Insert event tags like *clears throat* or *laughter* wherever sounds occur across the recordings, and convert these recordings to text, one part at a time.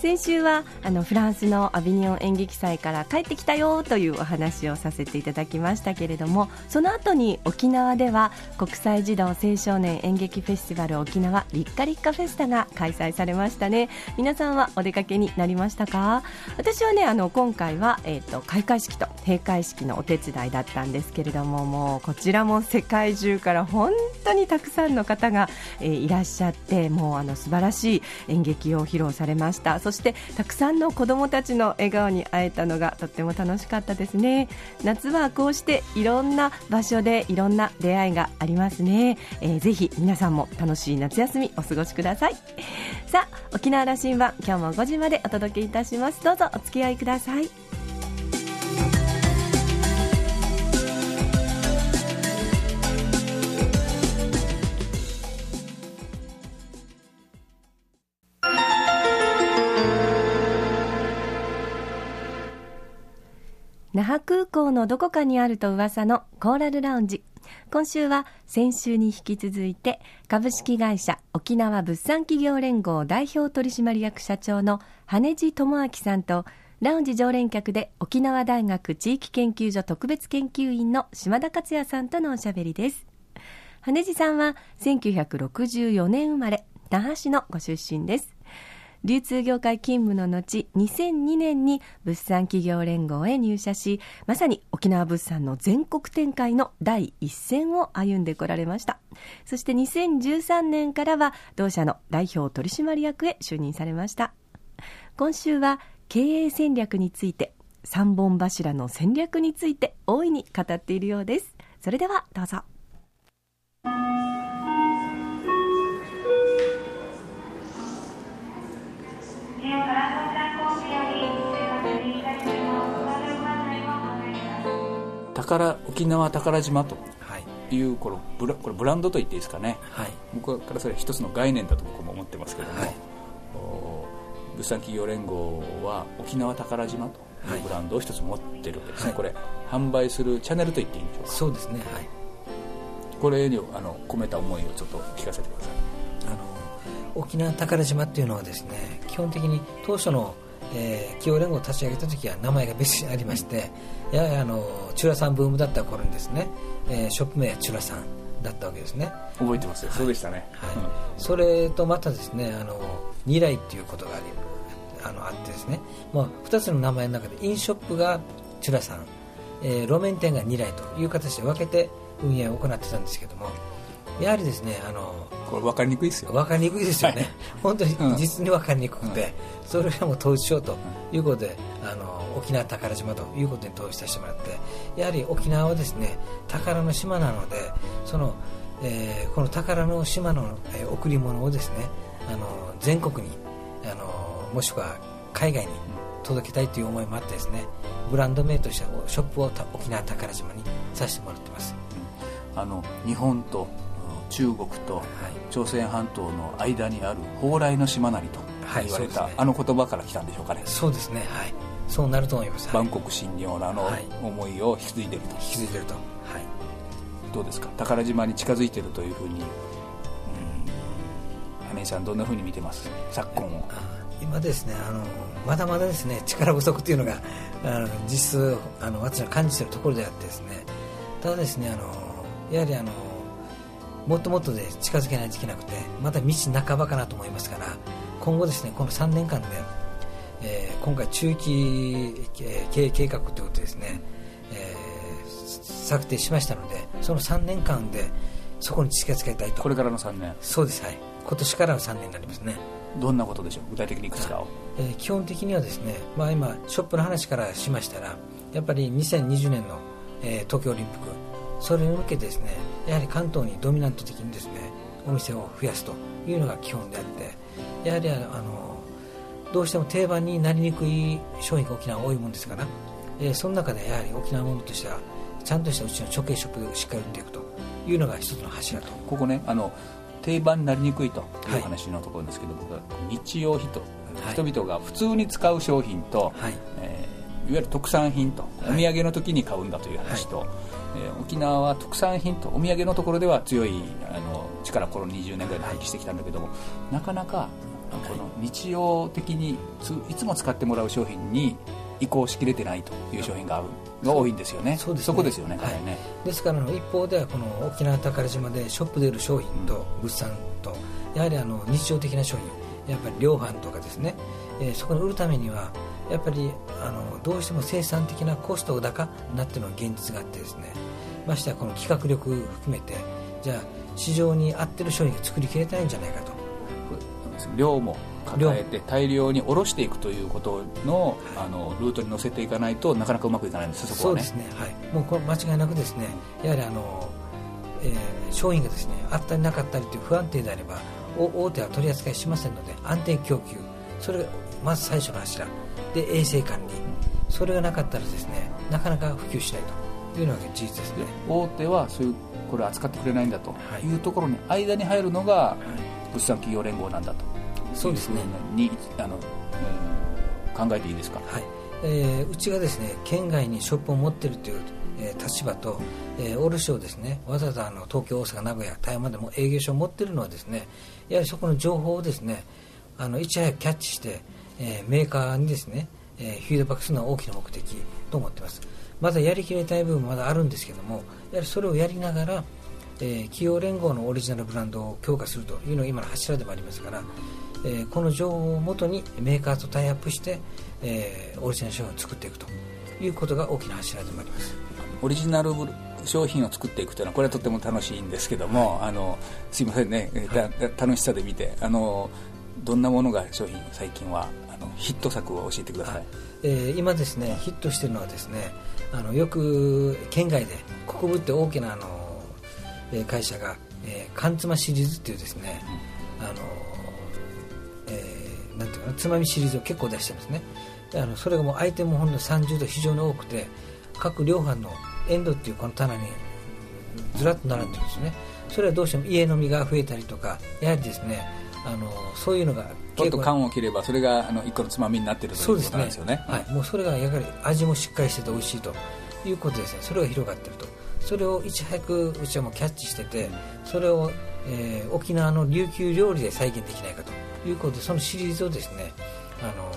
先週はあのフランスのアビニオン演劇祭から帰ってきたよというお話をさせていただきましたけれどもその後に沖縄では国際児童青少年演劇フェスティバル沖縄リッカリッカフェスタが開催されましたね。皆さんはお出かけになりましたか？私はねあの今回は、えーと、開会式と閉会式のお手伝いだったんですけれどももうこちらも世界中から本当にたくさんの方が、えー、いらっしゃってもうあの素晴らしい演劇を披露されました。そしてたくさんの子どもたちの笑顔に会えたのがとっても楽しかったですね。夏はこうしていろんな場所でいろんな出会いがありますね、えー、ぜひ皆さんも楽しい夏休みお過ごしください。さあ沖縄羅針盤今日も5時までお届けいたします。どうぞお付き合いください。覇空港のどこかにあると噂のコーラルラウンジ。今週は先週に引き続いて株式会社沖縄物産企業連合代表取締役社長の羽地智明さんとラウンジ常連客で沖縄大学地域研究所特別研究員の島田克也さんとのおしゃべりです。羽地さんは1964年生まれ那覇市のご出身です。流通業界勤務の後2002年に物産企業連合へ入社しまさに沖縄物産の全国展開の第一線を歩んでこられました。そして2013年からは同社の代表取締役へ就任されました。今週は経営戦略について3本柱の戦略について大いに語っているようです。それではどうぞ。宝沖縄宝島とい。う、このブラこれブランドと言っていいですかね、はい、僕からそれ一つの概念だと僕も思ってますけども、はい、物産企業連合は沖縄宝島というブランドを一つ持ってるわけですね、はい、これ販売するチャンネルと言っていいんでしょうか。そうですね。はい。これにあの込めた思いをちょっと聞かせてください。あの沖縄宝島っていうのはですね基本的に当初のえー、企業連合を立ち上げた時は名前が別にありまして、やはりあのチュラさんブームだった頃にですね、えー、ショップ名はチュラさんだったわけですね。覚えてますよ、はい、そうでしたね、はい、うん、それとまたですねあの二来っていうことがありあのあってですね、まあ、2つの名前の中でインショップがチュラさん、えー、路面店が二来という形で分けて運営を行ってたんですけどもやはりですねあのこれ分かりにくいですよ。分かりにくいですよね、はい、本当に実に分かりにくくて、うん、それをも統一しようということで、あの沖縄宝島ということに統一させてもらってやはり沖縄はですね宝の島なのでその、えー、この宝の島の、えー、贈り物をですねあの全国にあのもしくは海外に届けたいという思いもあってですねブランド名としてショップを沖縄宝島にさせてもらってます、あの日本と中国と朝鮮半島の間にある蓬莱の島なりと言われた、はいね、あの言葉から来たんでしょうかね。そうですねはい。そうなると思います。万国信仰のあの思いを引き継いでると、引き継いでると。はい。どうですか？宝島に近づいてるというふうに羽井さんどんなふうに見てます？昨今を。今ですねあのまだまだですね力不足というのがあの実質あの私の感じているところであってですね。ただですねあのやはりあのもっともっとで近づけないといけなくてまだ道半ばかなと思いますから今後ですねこの3年間で、えー、今回中期経営計画ということですね、えー、策定しましたのでその3年間でそこに近づけたいと。これからの3年。そうですはい。今年からの3年になりますね。どんなことでしょう？具体的にいくつかを、えー、基本的にはですね、まあ、今ショップの話からしましたらやっぱり2020年の、えー、東京オリンピックそれに向けてですねやはり関東にドミナント的にですねお店を増やすというのが基本であってやはりあのどうしても定番になりにくい商品が沖縄多いもんですから、えー、その中でやはり沖縄ものとしてはちゃんとしたうちの直営ショップをしっかり売っていくというのが一つの柱と。ここねあの定番になりにくいという話のところですけど、はい、僕は日用品と、人々が普通に使う商品と、はい。えー、いわゆる特産品と、お土産の時に買うんだという話と、はいえー、沖縄は特産品とお土産のところでは強いあの力この20年ぐらいで発揮してきたんだけどもなかなかこの日常的にいつも使ってもらう商品に移行しきれてないという商品があるが多いんですよね、そうですね。そこですよね,、はい、ね。ですから一方ではこの沖縄宝島でショップで売る商品と物産と、やはりあの日常的な商品やっぱり量販とかですね、えー、そこに売るためにはやっぱりあのどうしても生産的なコスト高になっているのが現実があってですね。ましてはこの企画力含めてじゃあ市場に合ってる商品が作りきれないんじゃないかと。量も抱えて大量に卸していくということの,、あのルートに乗せていかないとなかなかうまくいかないんですそこはね。そうですね、はい、もうこれ間違いなくですねやはりあの、えー、商品がですねあったりなかったりという不安定であれば大手は取り扱いしませんので安定供給。それがまず最初の柱。で衛生管理。それがなかったらですねなかなか普及しないというのが事実ですね。大手はそういうこれ扱ってくれないんだと。い。うところに間に入るのが物産企業連合なんだと。そうですね。にあの、うん、考えていいですか、はい。えー、うちがですね県外にショップを持っているという、えー、立場と、えー、卸をですねわざわざあの東京大阪名古屋台湾でも営業所を持っているのはですねやはりそこの情報をですねあのいち早くキャッチして、えー、メーカーにですね、えー、フィードバックするのは大きな目的と思ってます。まだやりきれたい部分もまだあるんですけどもやはりそれをやりながら、えー、企業連合のオリジナルブランドを強化するというのが今の柱でもありますからえー、この情報をもとにメーカーとタイアップして、えー、オリジナル商品を作っていくということが大きな柱でもあります。オリジナル商品を作っていくというのはこれはとても楽しいんですけども、あのすいませんね、はい、楽しさで見てあのどんなものが商品最近はのヒット作を教えてください、はい、えー、今ですねヒットしているのはですねあのよく県外で国分って大きなあの会社が、えー、缶詰シリーズっていうですね、うん、あのなんていうかなつまみシリーズを結構出してるんですね。であのそれがもう相手もほんの30度非常に多くて各量販のエンドっていうこの棚にずらっと並んでるんですね。それはどうしても家飲みが増えたりとかやはりですねあのそういうのがちょっと缶を切ればそれがあの一個のつまみになってるということなんですよね、はい、もうそれがやはり味もしっかりしてて美味しいということですね。それが広がってると。それをいち早くうちはもうキャッチしててそれを、えー、沖縄の琉球料理で再現できないかということでそのシリーズをですねあの、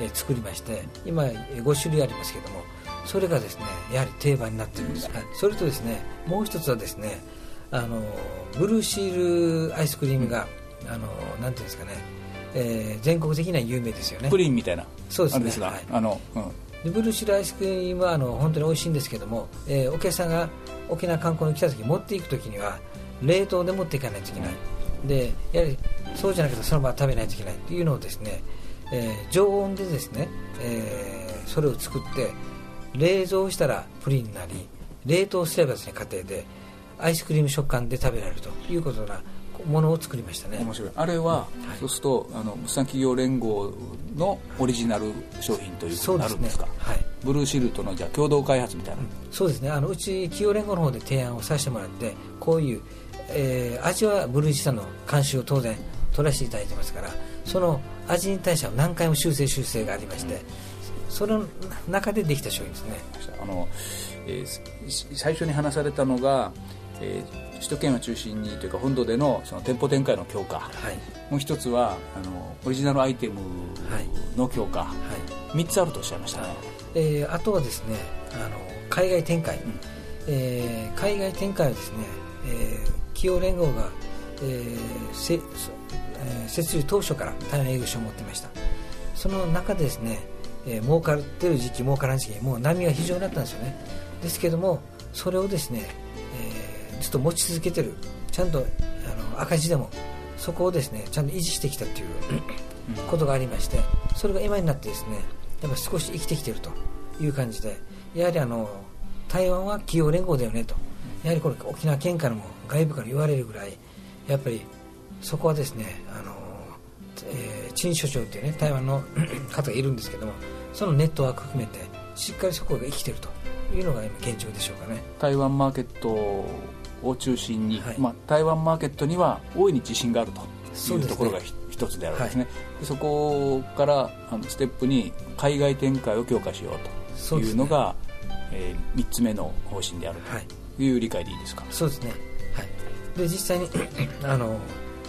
えー、作りまして今5種類ありますけどもそれがですねやはり定番になってるんです、はい、それとですねもう一つはですねあのブルーシールアイスクリームが、あのなんていうんですかね、えー、全国的には有名ですよね。プリンみたいな。そうですね。ですはい、あの、うん、ブルーシールアイスクリームはあの本当に美味しいんですけども、えー、お客さんが沖縄観光に来た時持っていく時には冷凍で持っていかないといけない、でやはりそうじゃなくてそのまま食べないといけないというのをですね、えー、常温でですね、えー、それを作って冷蔵したらプリンになり冷凍すればですね家庭でアイスクリーム食感で食べられるということなものを作りましたね。面白い。あれは、はい、そうするとあの物産企業連合のオリジナル商品ということになるんですか、ね、はい、ブルーシールとのじゃ共同開発みたいな、うん、そうですね。あのうち企業連合の方で提案をさせてもらってこういうえー、味はブルージさんの監修を当然取らせていただいてますからその味に対しては何回も修正修正がありまして、うん、その中でできた商品ですね。あの、えー、最初に話されたのが、えー、首都圏を中心にというか本土でのその店舗展開の強化、はい、もう一つはあのオリジナルアイテムの強化、はい、3つあるとおっしゃいましたね、えー、あとはですねあの海外展開、うん、えー、海外展開はですね、えー企業連合が、えーせえー、設立当初から台湾営業所を持っていました。その中でですね、えー、儲かってる時期儲からない時期もう波が非常になったんですよね。ですけどもそれをですね、えー、ずっと持ち続けてる。ちゃんとあの赤字でもそこをですねちゃんと維持してきたということがありましてそれが今になってですねやっぱ少し生きてきているという感じでやはりあの台湾は企業連合だよねとやはりこれ沖縄県からも外部から言われるぐらいやっぱりそこはですねあの、えー、陳所長っていうね台湾の *clears throat* 方がいるんですけどもそのネットワーク含めてしっかりそこが生きてるというのが今現状でしょうかね。台湾マーケットを中心に、はい、まあ、台湾マーケットには大いに自信があるというところが一つであるんですね、はい、そこからあのステップに海外展開を強化しようというのが、えー、3つ目の方針であるとい。う理解でいいですか、そうですね、はい、で実際にあの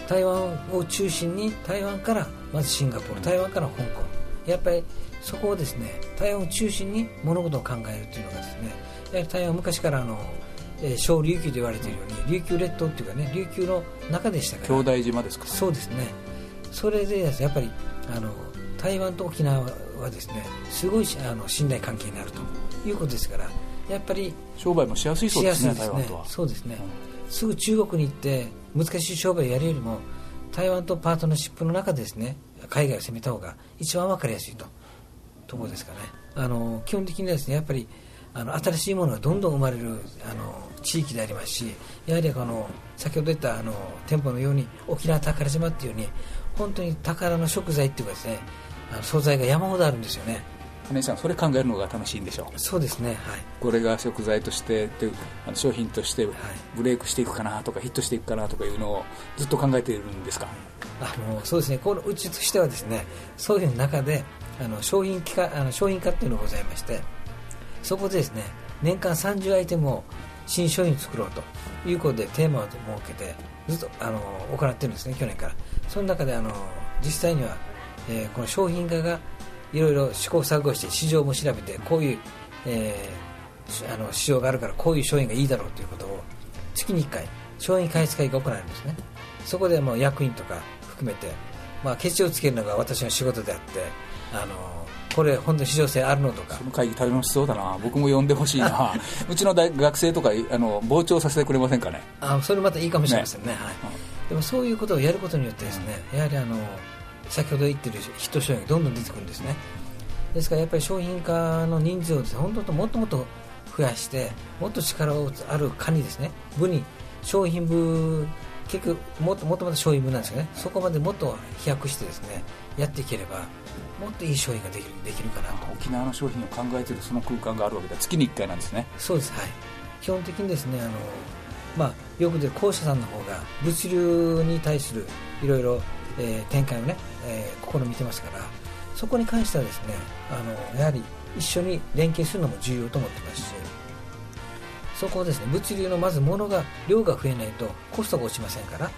台湾を中心に台湾からまずシンガポール台湾から香港。やっぱりそこをですね台湾を中心に物事を考えるというのがですねやはり台湾は昔からあのえー、小琉球と言われているように琉球列島っていうかね琉球の中でしたから。兄弟島ですか、そうですね。それでやっぱりあの台湾と沖縄はですねすごいあの信頼関係になるということですからやっぱり商売もしやすいそうですね台湾とは。そうですね、うん、すぐ中国に行って難しい商売をやるよりも台湾とパートナーシップの中でですね海外を攻めた方が一番分かりやすいと。ところですかね。あの基本的にはですねやっぱりあの新しいものがどんどん生まれるあの地域でありますしやはりこの先ほど言ったあの店舗のように沖縄宝島っていうように本当に宝の食材っていうかですねあの素材が山ほどあるんですよね。姉さんそれ考えるのが楽しいんでしょう？そうですね、はい、これが食材としてであの商品としてブレイクしていくかなとかヒットしていくかなとかいうのをずっと考えているんですか？あのそうですね。このうちとしてはですねそういう中であの商品化あの商品化っていうのがございましてそこでですね年間30アイテムを新商品作ろうということでテーマを設けてずっとあの行ってるんですね去年から。その中であの実際には、えー、この商品化がいろいろ試行錯誤して市場も調べてこういう、えー、あの市場があるからこういう商品がいいだろうということを月に1回商品開発会が行われるんですね。そこでもう役員とか含めて、まあ、ケチをつけるのが私の仕事であってあのこれ本当に市場性あるのとか。その会議楽しそうだな。僕も呼んでほしいな。*laughs* うちの大学生とかあの傍聴させてくれませんかね？あそれまたいいかもしれませんね、ね、はい、でもそういうことをやることによってですね、やはりあの先ほど言ってるヒット商品がどんどん出てくるんですね。ですからやっぱり商品化の人数をですね本当もっともっと増やしてもっと力をある課にですね部に商品部結局もっともっともっと商品部なんですよね。そこまでもっと飛躍してですねやっていければもっといい商品ができるできるかなと。沖縄の商品を考えているその空間があるわけで月に1回なんですね。そうですはい。基本的にですねあの、まあ、よくで校舎さんの方が物流に対するいろいろ、えー、展開をね、えー、試みてますからそこに関してはですねあのやはり一緒に連携するのも重要と思ってますしそこをですね物流のまず物が量が増えないとコストが落ちませんから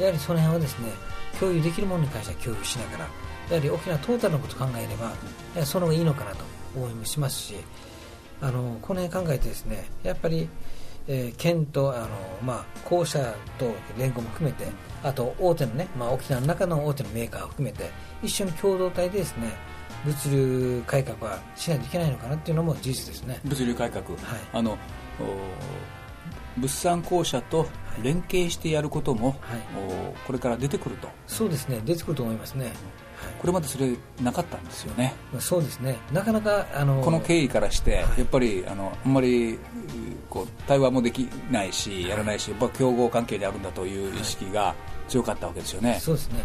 やはりその辺はですね共有できるものに関しては共有しながらやはり沖縄トータルのことを考えればその方がいいのかなと思いもしますしあのこの辺考えてですねやっぱり、えー、県とあの、まあ、公社と連合も含めてあと大手のね、まあ、沖縄の中の大手のメーカーを含めて一緒に共同体でですね物流改革はしないといけないのかなっていうのも事実ですね。物流改革、はい、あの物産公社と連携してやることも、はい、これから出てくると。そうですね。出てくると思いますね。これまでそれなかったんですよね。そうですね。なかなかあのこの経緯からして、やっぱりあのあんまりこう対話もできないしやらないしやっぱ競合関係であるんだという意識が強かったわけですよね、そうですね。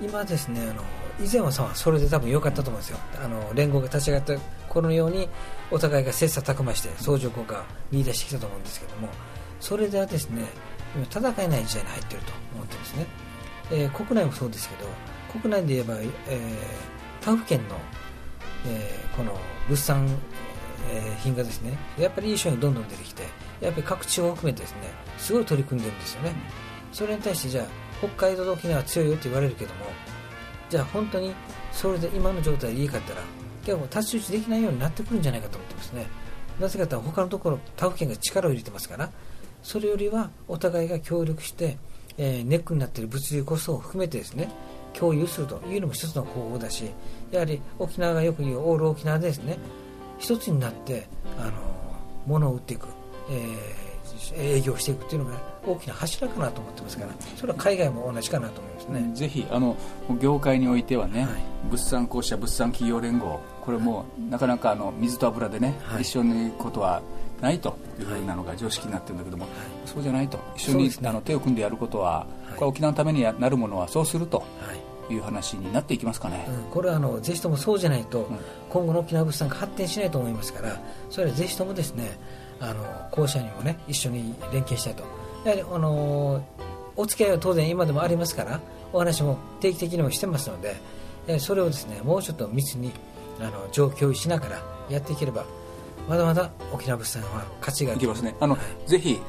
今ですねあの以前はさそれで多分良かったと思うんですよ。あの連合が立ち上がった頃のようにお互いが切磋琢磨して相乗効果を見出してきたと思うんですけどもそれではですね今戦えない時代に入っていると思ってるんですね、えー、国内もそうですけど国内で言えば、えー、他府県の、えー、この物産、えー、品がですねやっぱりいい商品どんどん出てきてやっぱり各地方を含めてですねすごい取り組んでるんですよね。それに対してじゃあ北海道と沖縄は強いよって言われるけどもじゃあ本当にそれで今の状態でいいかったらでも太刀打ちできないようになってくるんじゃないかと思ってますね。なぜかというと他のところ他府県が力を入れてますからそれよりはお互いが協力して、えー、ネックになっている物流コストを含めてですね共有するというのも一つの方法だしやはり沖縄がよく言うオール沖縄でですね一つになってあの物を売っていく、えー、営業していくというのが大きな柱かなと思ってますからそれは海外も同じかなと思いますね。ぜひあの業界においてはね、はい、物産公社物産企業連合これもなかなかあの水と油でね、はい、一緒にいくことはないというふうなのが常識になってるんだけども、はい、そうじゃないと一緒に、ね、あの手を組んでやることは、これ沖縄のためになるものはそうすると。いう話になっていきますかね、うん、これはあのぜひともそうじゃないと、うん、今後の沖縄物産が発展しないと思いますからそれはぜひともですねあの校舎にもね一緒に連携したいと。やはりあのお付き合いは当然今でもありますからお話も定期的にもしてますのでそれをですねもうちょっと密にあの状況しながらやっていければまだまだ沖縄物産は価値がいけますね。あの、はい、ぜひ、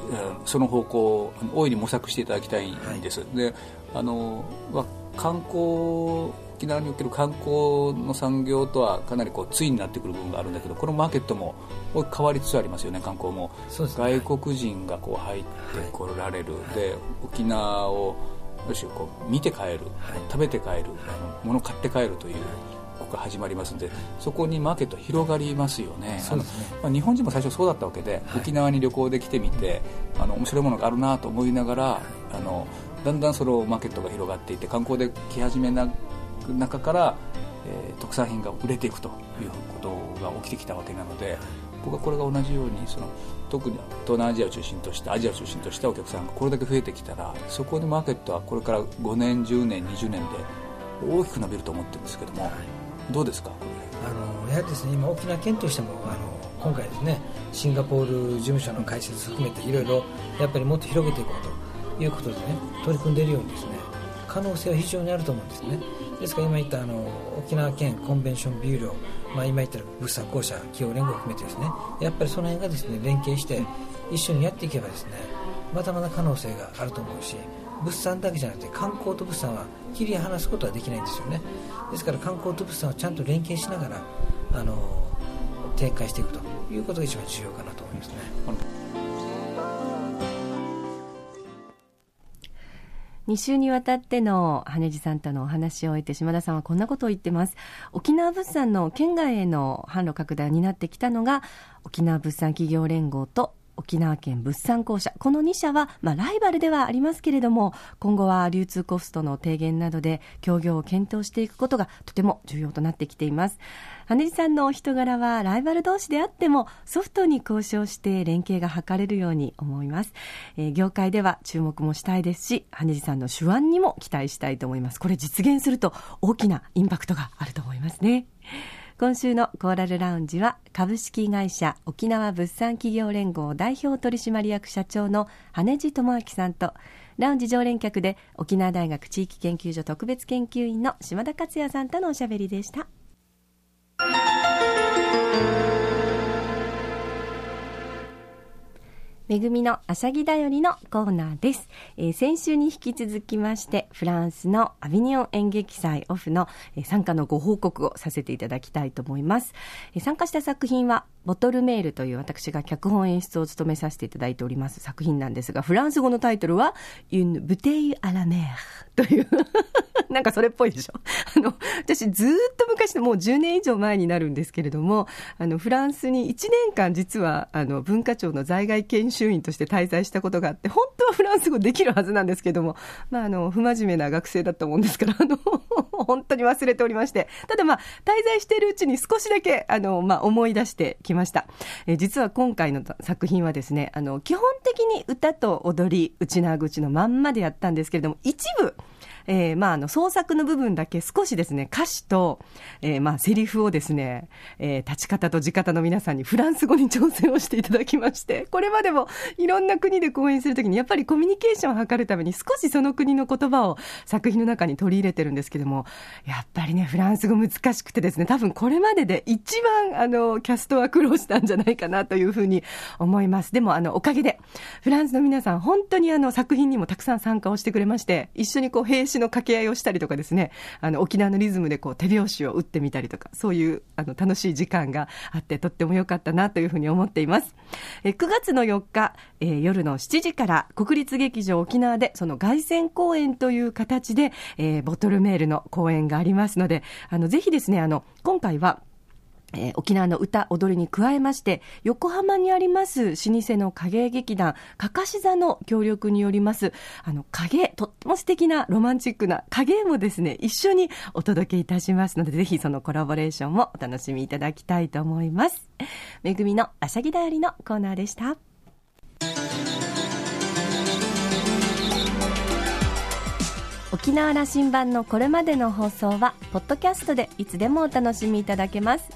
その方向大いに模索していただきたいんです、はい、であの、まあ、観光沖縄における観光の産業とはかなりこう対になってくる部分があるんだけどこのマーケットも変わりつつありますよね観光も、ね、外国人がこう入ってこられる、はい、で沖縄をよしこう見て帰る、はい、食べて帰る、はい、物買って帰るというここが始まりますのでそこにマーケット広がりますよね、ね、まあ、日本人も最初そうだったわけで、沖縄に旅行で来てみてあの面白いものがあるなと思いながら、あのだんだんそのマーケットが広がっていって観光で来始めな中から、えー、特産品が売れていくということが起きてきたわけなので僕はこれが同じようにその特に東南アジアを中心としてアジアを中心としたお客さんがこれだけ増えてきたらそこでマーケットはこれから5年10年20年で大きく伸びると思ってるんですけども、はい、どうですか？あのやはりですね今沖縄県としてもあの今回ですねシンガポール事務所の開設含めていろいろやっぱりもっと広げていこうということでね取り組んでいるようにですね可能性は非常にあると思うんですね。ですから今言ったあの沖縄県コンベンションビューロー、まあ、今言った物産公社企業連合を含めてですね。やっぱりその辺がですね連携して一緒にやっていけばですねまだまだ可能性があると思うし物産だけじゃなくて観光と物産は切り離すことはできないんですよね。ですから観光と物産をちゃんと連携しながらあの展開していくということが一番重要かなと思いますね。2週にわたっての羽地さんとのお話を終えて島田さんはこんなことを言ってます。沖縄物産の県外への販路拡大になってきたのが沖縄物産企業連合と沖縄県物産公社。この2社は、まあ、ライバルではありますけれども今後は流通コストの低減などで協業を検討していくことがとても重要となってきています。羽地さんのお人柄はライバル同士であってもソフトに交渉して連携が図れるように思います、えー、業界では注目もしたいですし羽地さんの手腕にも期待したいと思います。これ実現すると大きなインパクトがあると思いますね。今週のコーラルラウンジは株式会社沖縄物産企業連合代表取締役社長の羽地智明さんとラウンジ常連客で沖縄大学地域研究所特別研究員の島田克也さんとのおしゃべりでした。めぐみのあしゃぎだよりのコーナーです、えー、先週に引き続きましてフランスのアビニオン演劇祭オフの、えー、参加のご報告をさせていただきたいと思います、えー、参加した作品はボトルメールという私が脚本演出を務めさせていただいております作品なんですがフランス語のタイトルは Une bouteille à la mer という *laughs* なんかそれっぽいでしょ？あの私ずっと昔のもう10年以上前になるんですけれどもあのフランスに1年間実はあの文化庁の在外研修員として滞在したことがあって本当はフランス語できるはずなんですけども、まあ、あの不真面目な学生だったもんですから *laughs* あの本当に忘れておりまして。ただまあ滞在しているうちに少しだけあの、まあ、思い出してきました、え実は今回の作品はですねあの基本的に歌と踊り内縄口のまんまでやったんですけれども一部えー、まあ、あの、創作の部分だけ少しですね、歌詞と、えー、まあ、セリフをですね、えー、立ち方と地方の皆さんにフランス語に挑戦をしていただきまして、これまでもいろんな国で講演するときに、やっぱりコミュニケーションを図るために少しその国の言葉を作品の中に取り入れてるんですけども、やっぱりね、フランス語難しくてですね、多分これまでで一番、あの、キャストは苦労したんじゃないかなというふうに思います。でも、あの、おかげで、フランスの皆さん、本当にあの、作品にもたくさん参加をしてくれまして、一緒にこう、兵士の掛け合いをしたりとかですね、あの、沖縄のリズムでこう手拍子を打ってみたりとか、そういうあの楽しい時間があって、とっても良かったなというふうに思っています。え9月の4日、えー、夜の7時から国立劇場沖縄でその凱旋公演という形で、えー、ボトルメールの公演がありますので、あの、ぜひですね、あの、今回は、えー、沖縄の歌、踊りに加えまして、横浜にあります老舗の影劇団、かかし座の協力によります、あの、影とっても素敵なロマンチックな影もですね、一緒にお届けいたしますので、ぜひそのコラボレーションもお楽しみいただきたいと思います。めぐみのあしゃぎだよりのコーナーでした。沖縄羅針盤のこれまでの放送はポッドキャストでいつでもお楽しみいただけます。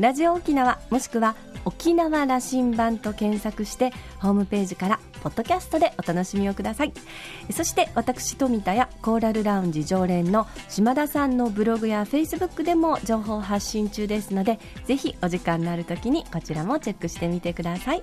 ラジオ沖縄もしくは沖縄羅針盤と検索してホームページからポッドキャストでお楽しみをください。そして私富田やコーラルラウンジ常連の島田さんのブログやフェイスブックでも情報発信中ですのでぜひお時間のある時にこちらもチェックしてみてください。